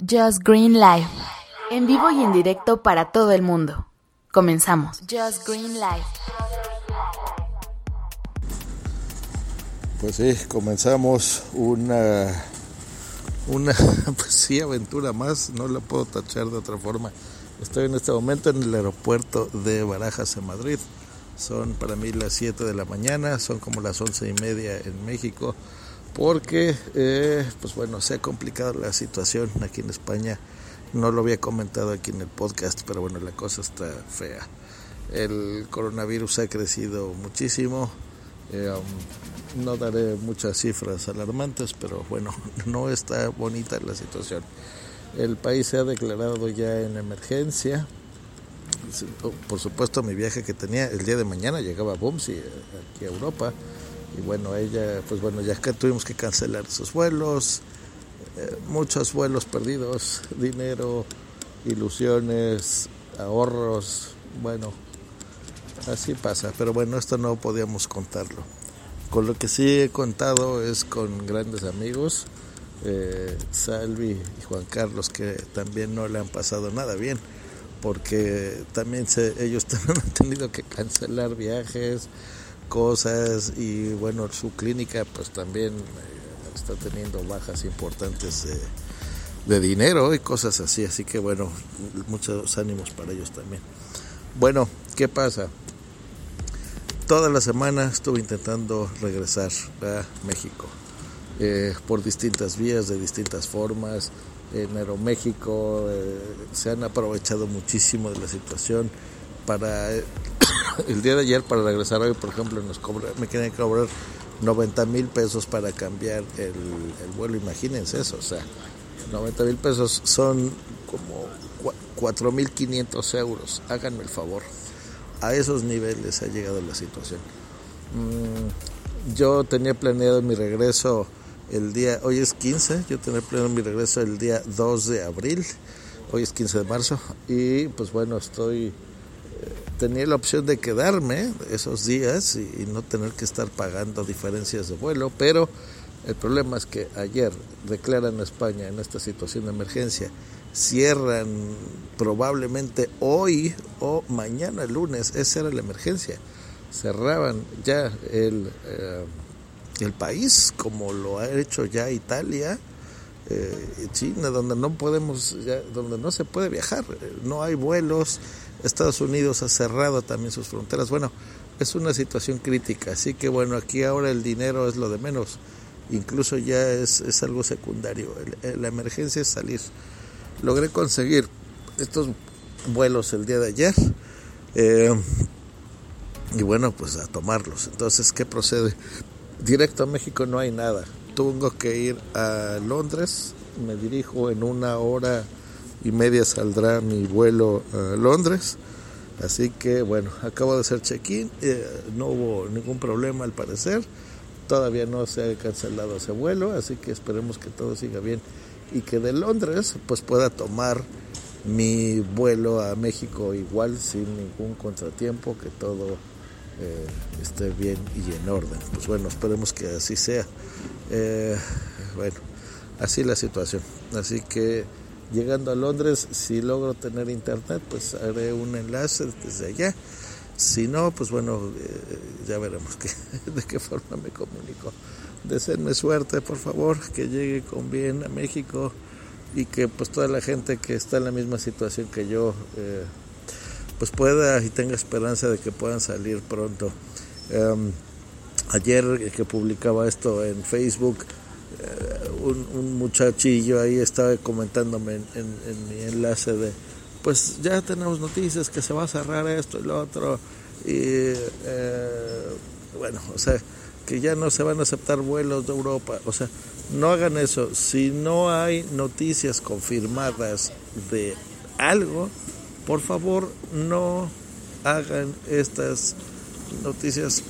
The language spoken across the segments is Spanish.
Just Green Life. En vivo y en directo para todo el mundo. Comenzamos. Just Green Life. Pues sí, comenzamos una, una pues sí, aventura más, no la puedo tachar de otra forma. Estoy en este momento en el aeropuerto de Barajas en Madrid. Son para mí las 7 de la mañana, son como las once y media en México, porque, eh, pues bueno, se ha complicado la situación aquí en España. No lo había comentado aquí en el podcast, pero bueno, la cosa está fea. El coronavirus ha crecido muchísimo. Eh, um, no daré muchas cifras alarmantes, pero bueno, no está bonita la situación. El país se ha declarado ya en emergencia. Por supuesto, mi viaje que tenía el día de mañana llegaba a Bumsy, aquí a Europa. Y bueno, ella, pues bueno, ya que tuvimos que cancelar sus vuelos, eh, muchos vuelos perdidos, dinero, ilusiones, ahorros, bueno, así pasa. Pero bueno, esto no podíamos contarlo. Con lo que sí he contado es con grandes amigos, eh, Salvi y Juan Carlos, que también no le han pasado nada bien, porque también se, ellos también han tenido que cancelar viajes, cosas, y bueno, su clínica pues también eh, está teniendo bajas importantes de, dinero y cosas así, así que bueno, muchos ánimos para ellos también. Bueno, ¿qué pasa? toda la semana estuve intentando regresar a México eh, por distintas vías, de distintas formas. En Aeroméxico eh, se han aprovechado muchísimo de la situación para el día de ayer para regresar hoy, por ejemplo, nos cobra, me querían cobrar 90 mil pesos para cambiar el, el, vuelo, imagínense eso, o sea, 90 mil pesos son como 4 mil 500 euros, háganme el favor a esos niveles ha llegado la situación. Mm, yo tenía planeado mi regreso el día, hoy es 15, yo tenía planeado mi regreso el día 2 de abril, hoy es 15 de marzo, y pues bueno, estoy, tenía la opción de quedarme esos días y, no tener que estar pagando diferencias de vuelo, pero el problema es que ayer declaran a España en esta situación de emergencia cierran probablemente hoy o mañana lunes, esa era la emergencia. Cerraban ya el, eh, el país como lo ha hecho ya Italia, eh, China, donde no podemos, ya, donde no se puede viajar, no hay vuelos, Estados Unidos ha cerrado también sus fronteras. Bueno, es una situación crítica, así que bueno, aquí ahora el dinero es lo de menos, incluso ya es, es algo secundario, la emergencia es salir logré conseguir estos vuelos el día de ayer. Eh, y bueno, pues a tomarlos. Entonces, ¿qué procede? Directo a México no hay nada. Tengo que ir a Londres. Me dirijo en una hora y media saldrá mi vuelo a Londres. Así que bueno, acabo de hacer check-in. Eh, no hubo ningún problema al parecer. Todavía no se ha cancelado ese vuelo. Así que esperemos que todo siga bien y que de Londres pues pueda tomar mi vuelo a México igual sin ningún contratiempo, que todo eh, esté bien y en orden. Pues bueno, esperemos que así sea. Eh, bueno, así la situación. Así que llegando a Londres, si logro tener internet, pues haré un enlace desde allá. Si no, pues bueno, eh, ya veremos de qué forma me comunico deseenme suerte, por favor, que llegue con bien a México y que pues toda la gente que está en la misma situación que yo eh, pues pueda y tenga esperanza de que puedan salir pronto. Um, ayer que publicaba esto en Facebook, eh, un, un, muchachillo ahí estaba comentándome en, en, en, mi enlace de, pues ya tenemos noticias que se va a cerrar esto y lo otro, y eh, bueno, o sea, que ya no se van a aceptar vuelos de Europa. O sea, No hagan eso. Si no hay noticias confirmadas de algo, por favor no hagan estas noticias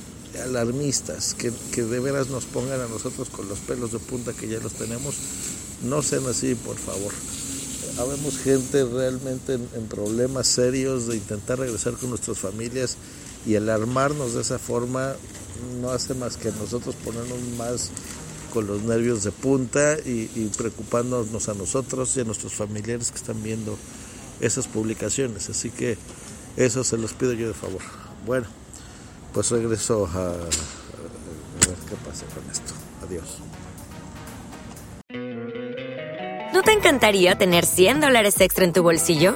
alarmistas que, que, de veras nos pongan a nosotros con los pelos de punta que ya los tenemos. No sean así, por favor. Habemos gente realmente en, problemas serios de intentar regresar con nuestras familias y alarmarnos de esa forma no hace más que nosotros ponernos más con los nervios de punta y, preocupándonos a nosotros y a nuestros familiares que están viendo esas publicaciones. Así que eso se los pido yo de favor. Bueno, pues regreso a, ver qué pasa con esto. Adiós. ¿No te encantaría tener 100 dólares extra en tu bolsillo?